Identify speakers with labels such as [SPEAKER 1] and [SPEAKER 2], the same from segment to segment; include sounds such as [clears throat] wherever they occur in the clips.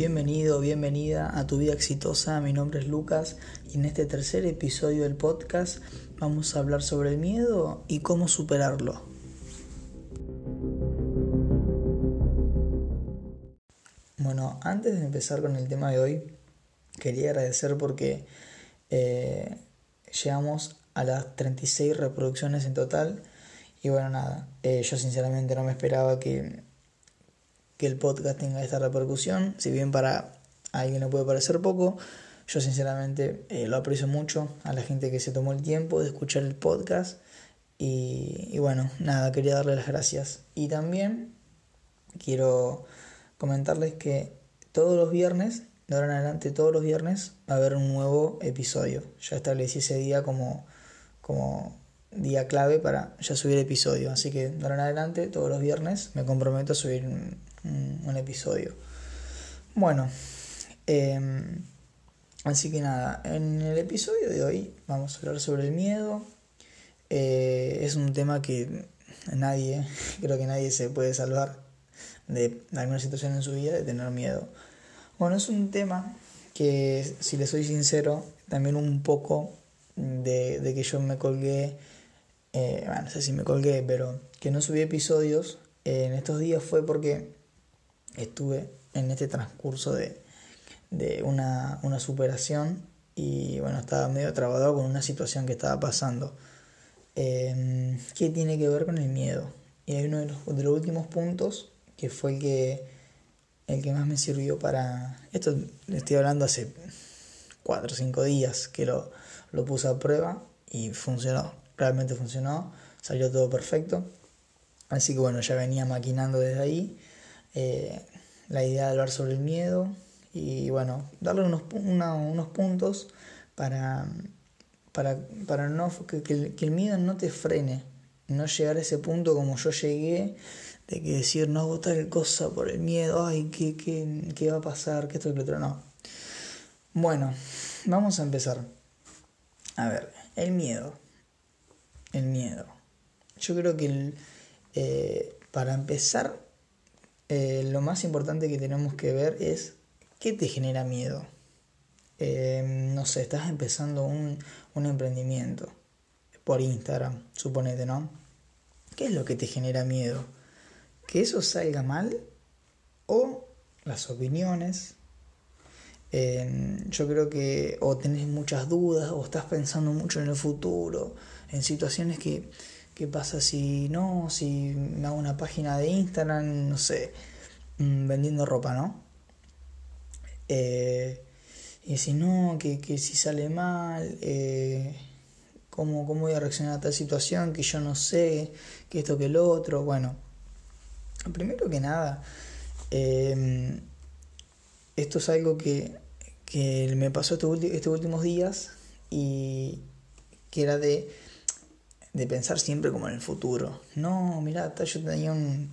[SPEAKER 1] Bienvenido, bienvenida a Tu Vida Exitosa. Mi nombre es Lucas y en este tercer episodio del podcast vamos a hablar sobre el miedo y cómo superarlo. Bueno, antes de empezar con el tema de hoy, quería agradecer porque eh, llegamos a las 36 reproducciones en total. Y bueno, nada, eh, yo sinceramente no me esperaba que que el podcast tenga esta repercusión. Si bien para alguien le puede parecer poco, yo sinceramente eh, lo aprecio mucho a la gente que se tomó el tiempo de escuchar el podcast. Y, bueno, nada, quería darle las gracias. Y también quiero comentarles que todos los viernes, de ahora en adelante, todos los viernes, va a haber un nuevo episodio. Ya establecí ese día como, como día clave para ya subir episodio. Así que de ahora en adelante, todos los viernes, me comprometo a subir un, episodio. Bueno, em, así que nada, en el episodio de hoy vamos a hablar sobre el miedo. Eh, es un tema que nadie, [laughs] creo que nadie se puede salvar de alguna situación en su vida de tener miedo. Bueno, es un tema que, si le soy sincero, también un poco de, que yo me colgué, eh, bueno, no sé si me colgué, pero que no subí episodios en estos días fue porque estuve en este transcurso de, una, superación y bueno, estaba medio trabado con una situación que estaba pasando. Eh, ¿Qué tiene que ver con el miedo? Y hay uno de los, de los, últimos puntos que fue el que, el que más me sirvió para... Esto estoy hablando hace 4 o 5 días que lo, lo puse a prueba y funcionó, realmente funcionó, salió todo perfecto. Así que bueno, ya venía maquinando desde ahí eh, la idea de hablar sobre el miedo y bueno, darle unos, unos puntos para, para, para no, que, que, el, miedo no te frene, no llegar a ese punto como yo llegué, de que decir no hago tal cosa por el miedo, ay, ¿qué, qué, qué va a pasar? ¿Qué esto, qué otro? No. Bueno, vamos a empezar. A ver, el miedo. El miedo. Yo creo que el, eh, para empezar eh, lo más importante que tenemos que ver es qué te genera miedo. Eh, no sé, estás empezando un, un emprendimiento por Instagram, suponete, ¿no? ¿Qué es lo que te genera miedo? ¿Que eso salga mal? ¿O las opiniones? Eh, yo creo que o tenés muchas dudas o estás pensando mucho en el futuro, en situaciones que ¿Qué pasa si no? Si me hago una página de Instagram, no sé, mm, vendiendo ropa, ¿no? Eh, y si no, que, si sale mal, eh, ¿cómo, voy a reaccionar a tal situación que yo no sé, que esto, que lo otro? Bueno, primero que nada, em, esto es algo que, que me pasó estos últimos días y que era de de pensar siempre como en el futuro. No, mira, yo tenía un,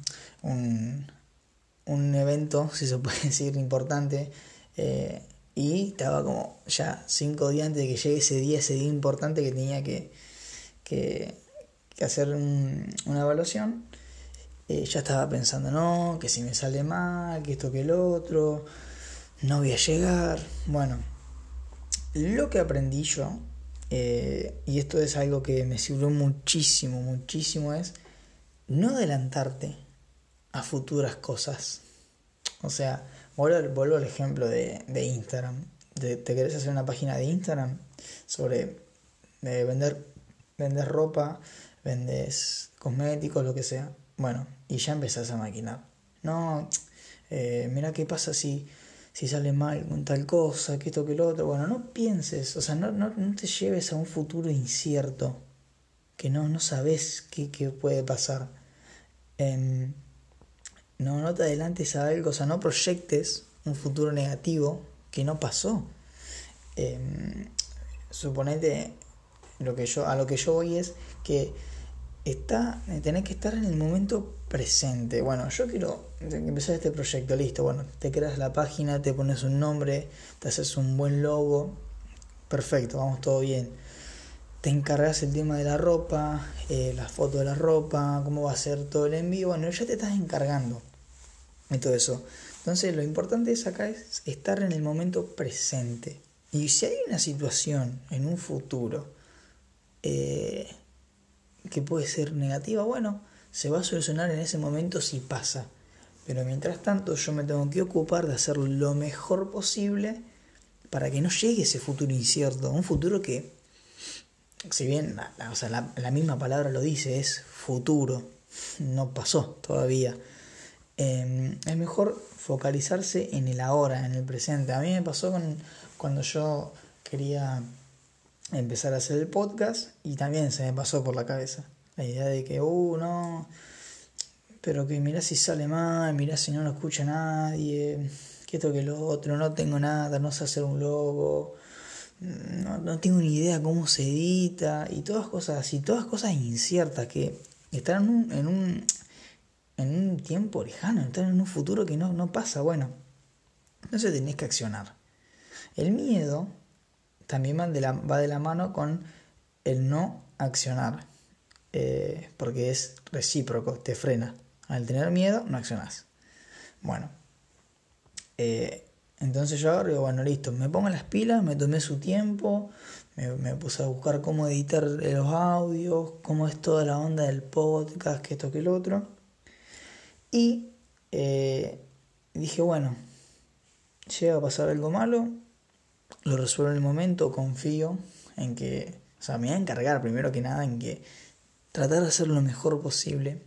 [SPEAKER 1] un, evento, [laughs] si se puede decir, importante, eh, y estaba como ya cinco días antes de que llegue ese día, ese día importante que tenía que, que, hacer una evaluación. Eh, ya estaba pensando, no, que si me sale mal, que esto que el otro, no voy a llegar. Bueno, lo que aprendí yo eh, y esto es algo que me sirvió muchísimo, muchísimo, es no adelantarte a futuras cosas. O sea, vuelvo, al ejemplo de, Instagram. ¿Te, querés hacer una página de Instagram sobre eh, vender, vender ropa, vendes cosméticos, lo que sea? Bueno, y ya empezás a maquinar. No, eh, mira qué pasa si si sale mal con tal cosa, que esto, que lo otro. Bueno, no pienses, o sea, no, no, te lleves a un futuro incierto, que no, no sabes qué, puede pasar. Em, no, no te adelantes a algo, o sea, no proyectes un futuro negativo que no pasó. Eh, suponete, lo que yo, a lo que yo voy es que está, tenés que estar en el momento presente. Bueno, yo quiero empezar este proyecto, listo. Bueno, te creas la página, te pones un nombre, te haces un buen logo. Perfecto, vamos todo bien. Te encargas el tema de la ropa, eh, las fotos de la ropa, cómo va a ser todo el envío. Bueno, ya te estás encargando de todo eso. Entonces lo importante es acá es estar en el momento presente. Y si hay una situación en un futuro eh, que puede ser negativa, bueno, se va a solucionar en ese momento si pasa. Pero mientras tanto yo me tengo que ocupar de hacer lo mejor posible para que no llegue ese futuro incierto, un futuro que, si bien la, la, misma palabra lo dice, es futuro, no pasó todavía. Em, es mejor focalizarse en el ahora, en el presente. A mí me pasó con, cuando yo quería empezar a hacer el podcast y también se me pasó por la cabeza la idea de que, uh, no, pero que mirá si sale mal, mirá si no lo escucha nadie, que esto que lo otro, no tengo nada, no sé hacer un logo, no, no tengo ni idea cómo se edita y todas cosas así, todas cosas inciertas que están en un, en un, en un tiempo lejano, están en un futuro que no, no pasa, bueno, entonces tenés que accionar. El miedo también va de la, va de la mano con el no accionar. Eh, porque es recíproco, te frena. Al tener miedo, no accionas. Bueno, eh, entonces yo digo, bueno, listo, me pongo las pilas, me tomé su tiempo, me, puse a buscar cómo editar los audios, cómo es toda la onda del podcast, que esto, que el otro. Y eh, dije, bueno, llega a pasar algo malo, lo resuelvo en el momento, confío en que, o sea, me voy a encargar primero que nada en que tratar de hacer lo mejor posible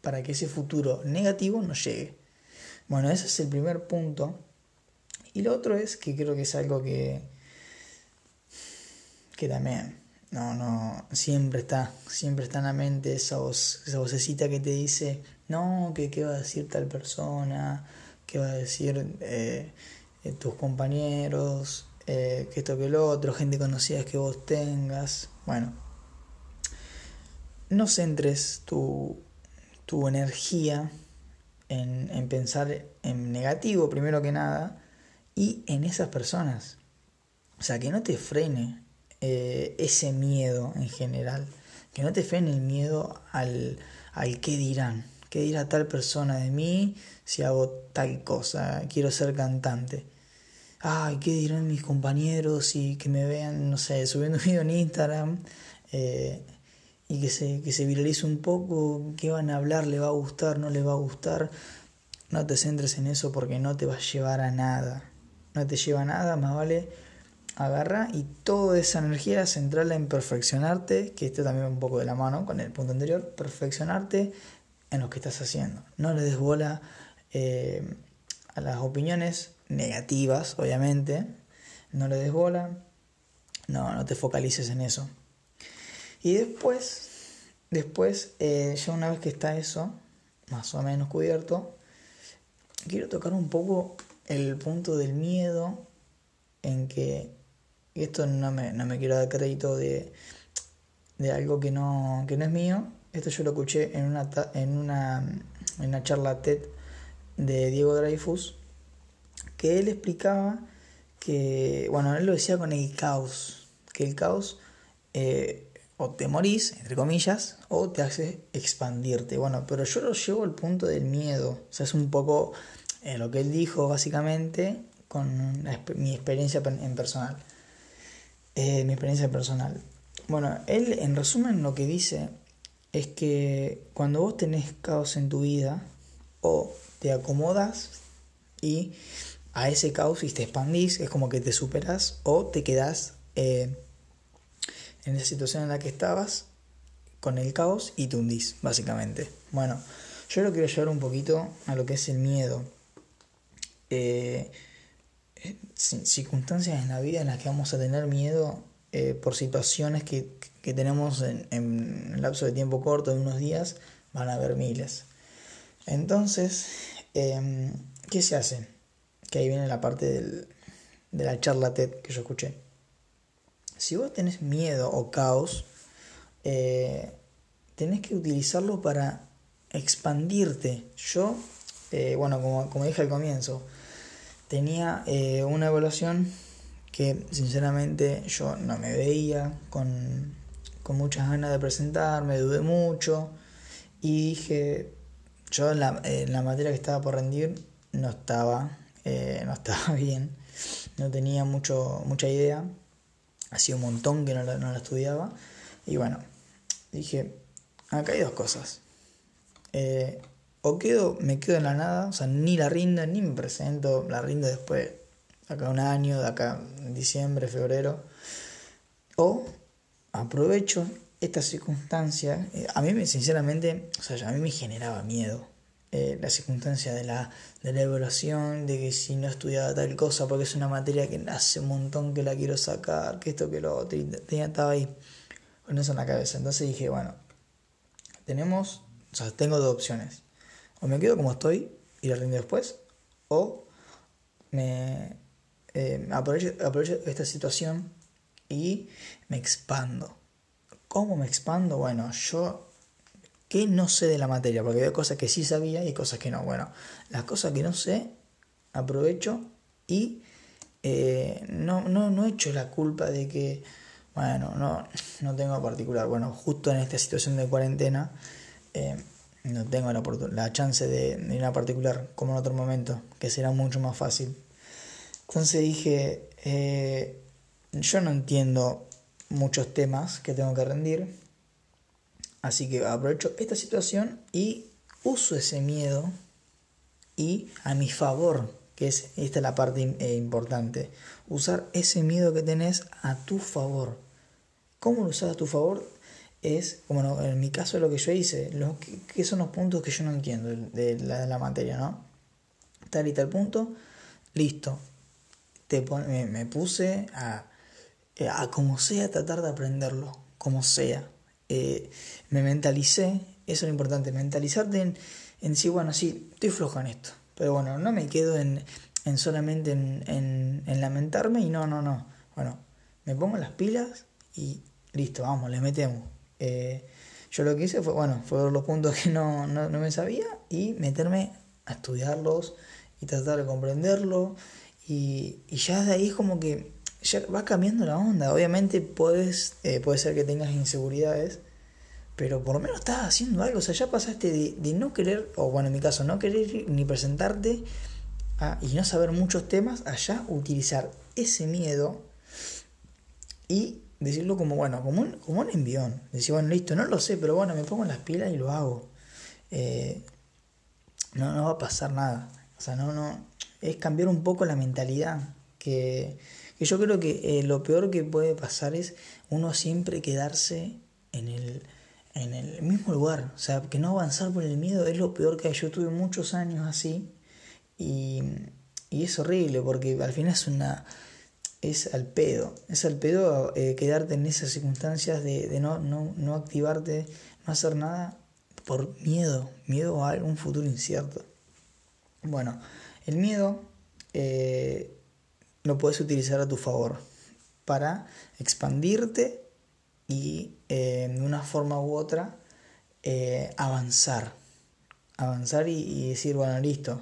[SPEAKER 1] para que ese futuro negativo no llegue. Bueno, ese es el primer punto. Y lo otro es que creo que es algo que, que también no, no, siempre está, siempre está en la mente esa esa vocecita que te dice, no, que qué va a decir tal persona, qué va a decir eh, eh, tus compañeros, eh, que esto que lo otro, gente conocida que vos tengas. Bueno, no centres tu, energía en, pensar en negativo primero que nada y en esas personas. O sea, que no te frene eh, ese miedo en general, que no te frene el miedo al, al qué dirán, qué dirá tal persona de mí si hago tal cosa, quiero ser cantante. Ay, ¿qué dirán mis compañeros y que me vean, no sé, subiendo un video en Instagram? Eh, y que se, que se viralice un poco, qué van a hablar, le va a gustar, no le va a gustar. No te centres en eso porque no te va a llevar a nada. No te lleva a nada, más vale agarra y toda esa energía centrala en perfeccionarte, que esto también un poco de la mano con el punto anterior, perfeccionarte en lo que estás haciendo. No le des bola eh, a las opiniones negativas, obviamente. No le des bola. No, no te focalices en eso. Y después, después eh, ya una vez que está eso, más o menos cubierto, quiero tocar un poco el punto del miedo en que esto no me, no me quiero dar crédito de, de algo que no, que no es mío. Esto yo lo escuché en una, en una, en una charla TED de Diego Dreyfus, que él explicaba que, bueno, él lo decía con el caos, que el caos eh, o te morís, entre comillas, o te hace expandirte. Bueno, pero yo lo llevo al punto del miedo. O sea, es un poco eh, lo que él dijo básicamente con mi experiencia en personal. Eh, mi experiencia personal. Bueno, él en resumen lo que dice es que cuando vos tenés caos en tu vida, o te acomodas y a ese caos y te expandís, es como que te superas, o te quedás eh, en esa situación en la que estabas con el caos y te hundís, básicamente. Bueno, yo lo quiero llevar un poquito a lo que es el miedo. Eh, circunstancias en la vida en las que vamos a tener miedo eh, por situaciones que, que tenemos en, en, un lapso de tiempo corto, de unos días, van a haber miles. Entonces, em, ¿qué se hace? Que ahí viene la parte del, de la charla TED que yo escuché si vos tenés miedo o caos, eh, tenés que utilizarlo para expandirte. Yo, eh, bueno, como, dije al comienzo, tenía eh, una evaluación que sinceramente yo no me veía con, muchas ganas de presentarme, dudé mucho y dije, yo en la, en la materia que estaba por rendir, no estaba, no estaba [laughs] bien, no tenía mucho, mucha idea, hacía un montón que no la, no la estudiaba y bueno, dije, acá hay dos cosas. Eh, o quedo, me quedo en la nada, o sea, ni la rindo, ni me presento, la rindo después, de acá un año, de acá diciembre, febrero, o aprovecho esta circunstancia, eh, a mí sinceramente, o sea, a mí me generaba miedo. Eh, la circunstancia de la, de la evaluación, de que si no estudiaba tal cosa, porque es una materia que hace un montón que la quiero sacar, que esto, que lo otro, tenía, estaba ahí con eso en la cabeza. Entonces dije, bueno, tenemos, o sea, tengo dos opciones. O me quedo como estoy y la rindo después, o me eh, aprovecho, aprovecho esta situación y me expando. ¿Cómo me expando? Bueno, yo que no sé de la materia, porque hay cosas que sí sabía y cosas que no. Bueno, las cosas que no sé, aprovecho y eh, no, no, no echo la culpa de que, bueno, no, no tengo particular. Bueno, justo en esta situación de cuarentena, eh, no tengo la, la chance de, de ir a particular como en otro momento, que será mucho más fácil. Entonces dije, eh, yo no entiendo muchos temas que tengo que rendir, así que aprovecho esta situación y uso ese miedo y a mi favor, que es esta es la parte eh, importante, usar ese miedo que tenés a tu favor. ¿Cómo lo usas a tu favor? es, como en mi caso lo que yo hice, lo que, son los puntos que yo no entiendo de la, materia, ¿no? Tal y tal punto, listo. Te me, puse a, a como sea tratar de aprenderlo, como sea. Eh, me mentalicé, eso es lo importante, mentalizarte en, en sí, bueno, sí, estoy floja en esto, pero bueno, no me quedo en, en solamente en, en, en lamentarme y no, no, no. Bueno, me pongo las pilas y listo, vamos, le metemos. Eh, yo lo que hice fue, bueno, fueron los puntos que no, no, no, me sabía y meterme a estudiarlos y tratar de comprenderlo. Y, y, ya de ahí es como que ya va cambiando la onda. Obviamente puedes, eh, puede ser que tengas inseguridades, pero por lo menos estás haciendo algo. O sea, ya pasaste de, no querer, o bueno, en mi caso, no querer ni presentarte y no saber muchos temas, allá utilizar ese miedo y decirlo como, bueno, como un, como un envión. Decir, bueno, listo, no lo sé, pero bueno, me pongo las pilas y lo hago. Eh, no, no va a pasar nada. O sea, no, no. Es cambiar un poco la mentalidad. Que, que yo creo que eh, lo peor que puede pasar es uno siempre quedarse en el, en el mismo lugar. O sea, que no avanzar por el miedo es lo peor que hay. Yo tuve muchos años así. Y, y es horrible porque al final es una es al pedo. Es al pedo eh, quedarte en esas circunstancias de, no, no, no, activarte, no hacer nada por miedo, miedo a algún futuro incierto. Bueno, el miedo eh, lo puedes utilizar a tu favor para expandirte y eh, de una forma u otra avanzar. Avanzar y, decir, bueno, listo,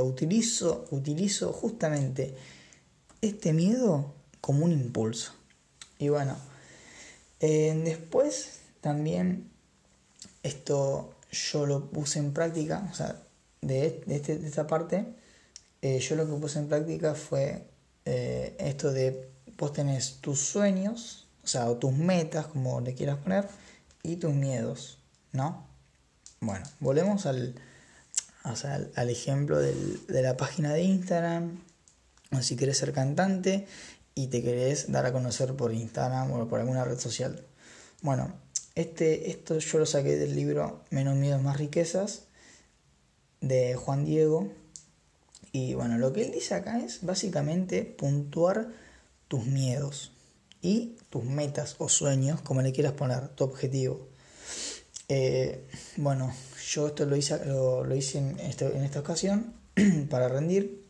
[SPEAKER 1] utilizo, utilizo justamente este miedo como un impulso. Y bueno, eh, después también esto yo lo puse en práctica, o sea, de, este, de esta parte, eh, yo lo que puse en práctica fue eh, esto de vos tenés tus sueños, o sea, o tus metas, como le quieras poner, y tus miedos, ¿no? Bueno, volvemos al, al, ejemplo del, de la página de Instagram, si querés ser cantante y te querés dar a conocer por Instagram o por alguna red social. Bueno, este, esto yo lo saqué del libro Menos miedos, más riquezas de Juan Diego. Y bueno, lo que él dice acá es básicamente puntuar tus miedos y tus metas o sueños, como le quieras poner, tu objetivo. Eh, bueno, yo esto lo hice, lo, hice en, este, en esta ocasión [clears throat] para rendir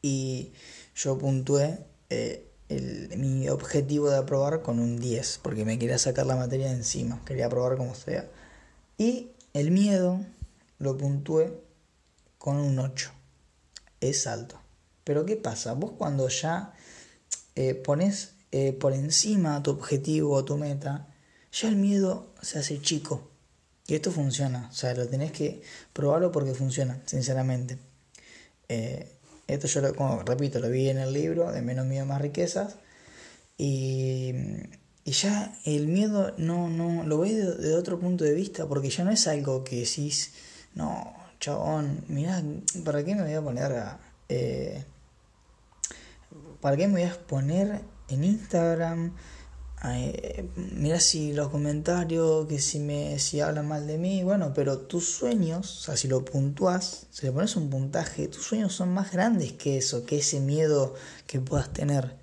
[SPEAKER 1] y yo puntué eh, mi objetivo de aprobar con un 10, porque me quería sacar la materia de encima, quería aprobar como sea. Y el miedo lo puntué con un 8, es alto. Pero ¿qué pasa? Vos cuando ya eh, pones eh, por encima tu objetivo o tu meta, ya el miedo se hace chico. Y esto funciona, o sea, lo tenés que probarlo porque funciona, sinceramente. Eh, esto yo, lo, como repito, lo vi en el libro de Menos Miedo, Más Riquezas. Y, y ya el miedo no, no lo ves de, otro punto de vista, porque ya no es algo que decís, no, chabón, mirá, ¿para qué me voy a poner. Eh, ¿Para qué me voy a exponer en Instagram? mira si los comentarios, que si me si hablan mal de mí, bueno, pero tus sueños, o sea, si lo puntúas, si le pones un puntaje, tus sueños son más grandes que eso, que ese miedo que puedas tener.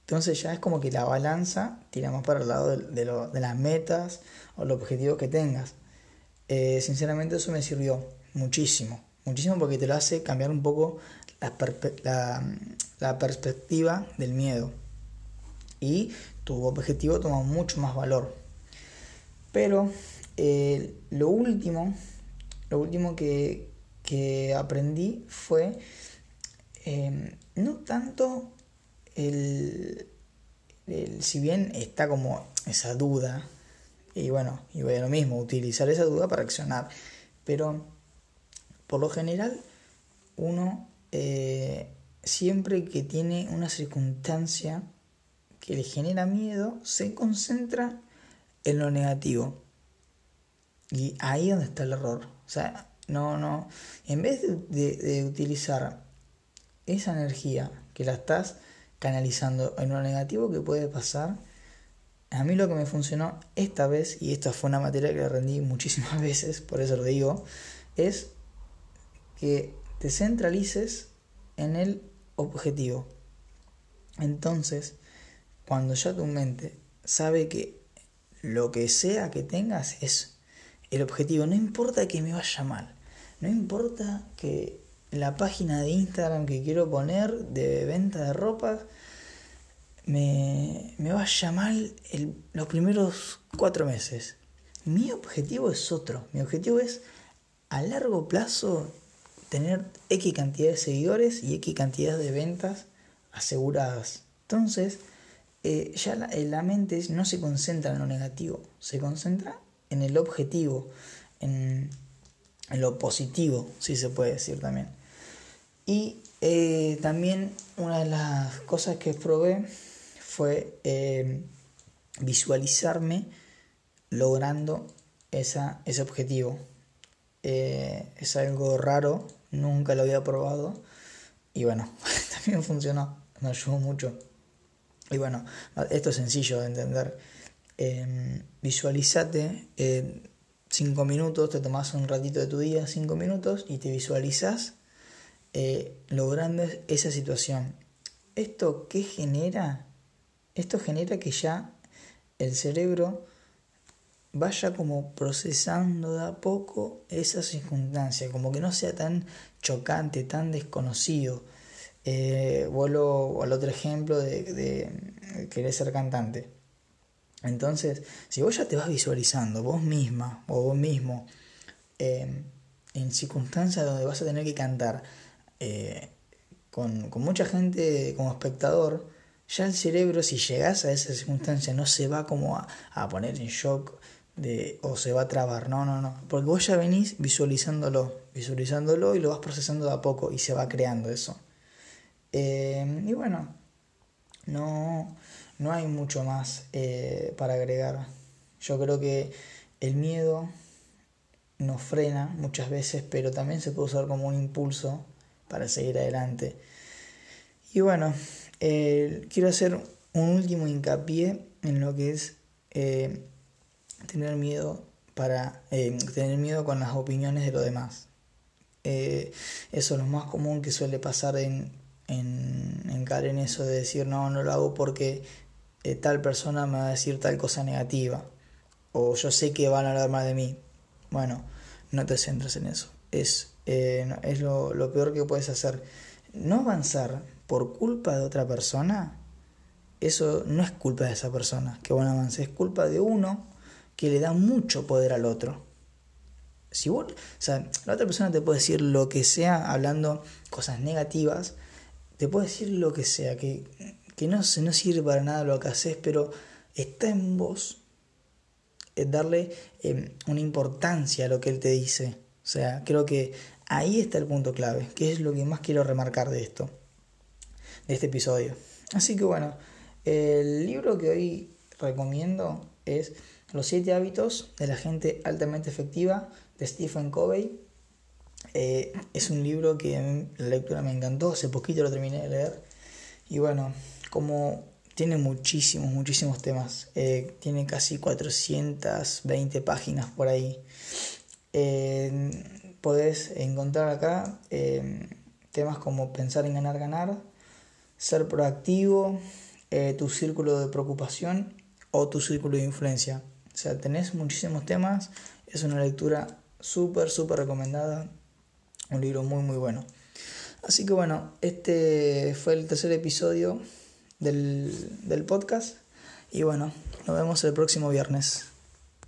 [SPEAKER 1] Entonces ya es como que la balanza tira más para el lado de, de, las metas o los objetivos que tengas. Eh, sinceramente eso me sirvió muchísimo, muchísimo porque te lo hace cambiar un poco la, perspectiva del miedo. Y tu objetivo toma mucho más valor. Pero eh, lo último, lo último que, aprendí fue em, no tanto el, si bien está como esa duda, y bueno, y voy a lo mismo, utilizar esa duda para accionar, pero por lo general uno eh, siempre que tiene una circunstancia que le genera miedo se concentra en lo negativo. Y ahí es donde está el error. O sea, no, no. En vez de, utilizar esa energía que la estás canalizando en lo negativo que puede pasar, a mí lo que me funcionó esta vez, y esta fue una materia que rendí muchísimas [laughs] veces, por eso lo digo, es que te centralices en el objetivo. Entonces, cuando ya tu mente sabe que lo que sea que tengas es el objetivo, no importa que me vaya mal, no importa que la página de Instagram que quiero poner de venta de ropa me, vaya mal los primeros cuatro meses. Mi objetivo es otro, mi objetivo es a largo plazo tener X cantidad de seguidores y X cantidad de ventas aseguradas. Entonces, eh, ya eh, la, mente no se concentra en lo negativo, se concentra en el objetivo, en, lo positivo, si se puede decir también. Y eh, también una de las cosas que probé fue visualizarme logrando esa, ese objetivo. es algo raro, nunca lo había probado y bueno, [laughs] también funcionó, me ayudó mucho. Y bueno, esto es sencillo de entender. Eh, visualizate eh, cinco minutos, te tomas un ratito de tu día, cinco minutos, y te visualizas eh, logrando esa situación. ¿Esto qué genera? Esto genera que ya el cerebro vaya como procesando de a poco esa circunstancia, como que no sea tan chocante, tan desconocido. Eh, vuelvo al otro ejemplo de, querer ser cantante. Entonces, si vos ya te vas visualizando, vos misma o vos mismo, eh, en circunstancias donde vas a tener que cantar eh, con, mucha gente como espectador, ya el cerebro, si llegas a esa circunstancia, no se va como a, a poner en shock de, o se va a trabar, no, no, no, porque vos ya venís visualizándolo, visualizándolo y lo vas procesando de a poco y se va creando eso. Eh, y bueno, no, no hay mucho más eh, para agregar. Yo creo que el miedo nos frena muchas veces, pero también se puede usar como un impulso para seguir adelante. Y bueno, eh, quiero hacer un último hincapié en lo que es tener miedo para tener miedo con las opiniones de los demás. eso es lo más común que suele pasar en en, caer en eso de decir no, no lo hago porque eh, tal persona me va a decir tal cosa negativa o yo sé que van a hablar mal de mí. Bueno, no te centres en eso. Es, eh, es lo, lo peor que puedes hacer. No avanzar por culpa de otra persona, eso no es culpa de esa persona que bueno avance, es culpa de uno que le da mucho poder al otro. Si vos, o sea, la otra persona te puede decir lo que sea hablando cosas negativas, te puede decir lo que sea, que, que no, no sirve para nada lo que haces, pero está en vos darle em, una importancia a lo que él te dice. O sea, creo que ahí está el punto clave, que es lo que más quiero remarcar de esto, de este episodio. Así que bueno, el libro que hoy recomiendo es Los siete hábitos de la gente altamente efectiva de Stephen Covey. Eh, es un libro que la lectura me encantó, hace poquito lo terminé de leer. Y bueno, como tiene muchísimos, muchísimos temas, eh, tiene casi 420 páginas por ahí. Eh, podés encontrar acá temas como pensar en ganar, ganar, ser proactivo, tu círculo de preocupación o tu círculo de influencia. O sea, tenés muchísimos temas, es una lectura súper, súper recomendada, un libro muy, muy bueno. Así que bueno, este fue el tercer episodio del, del podcast y bueno, nos vemos el próximo viernes.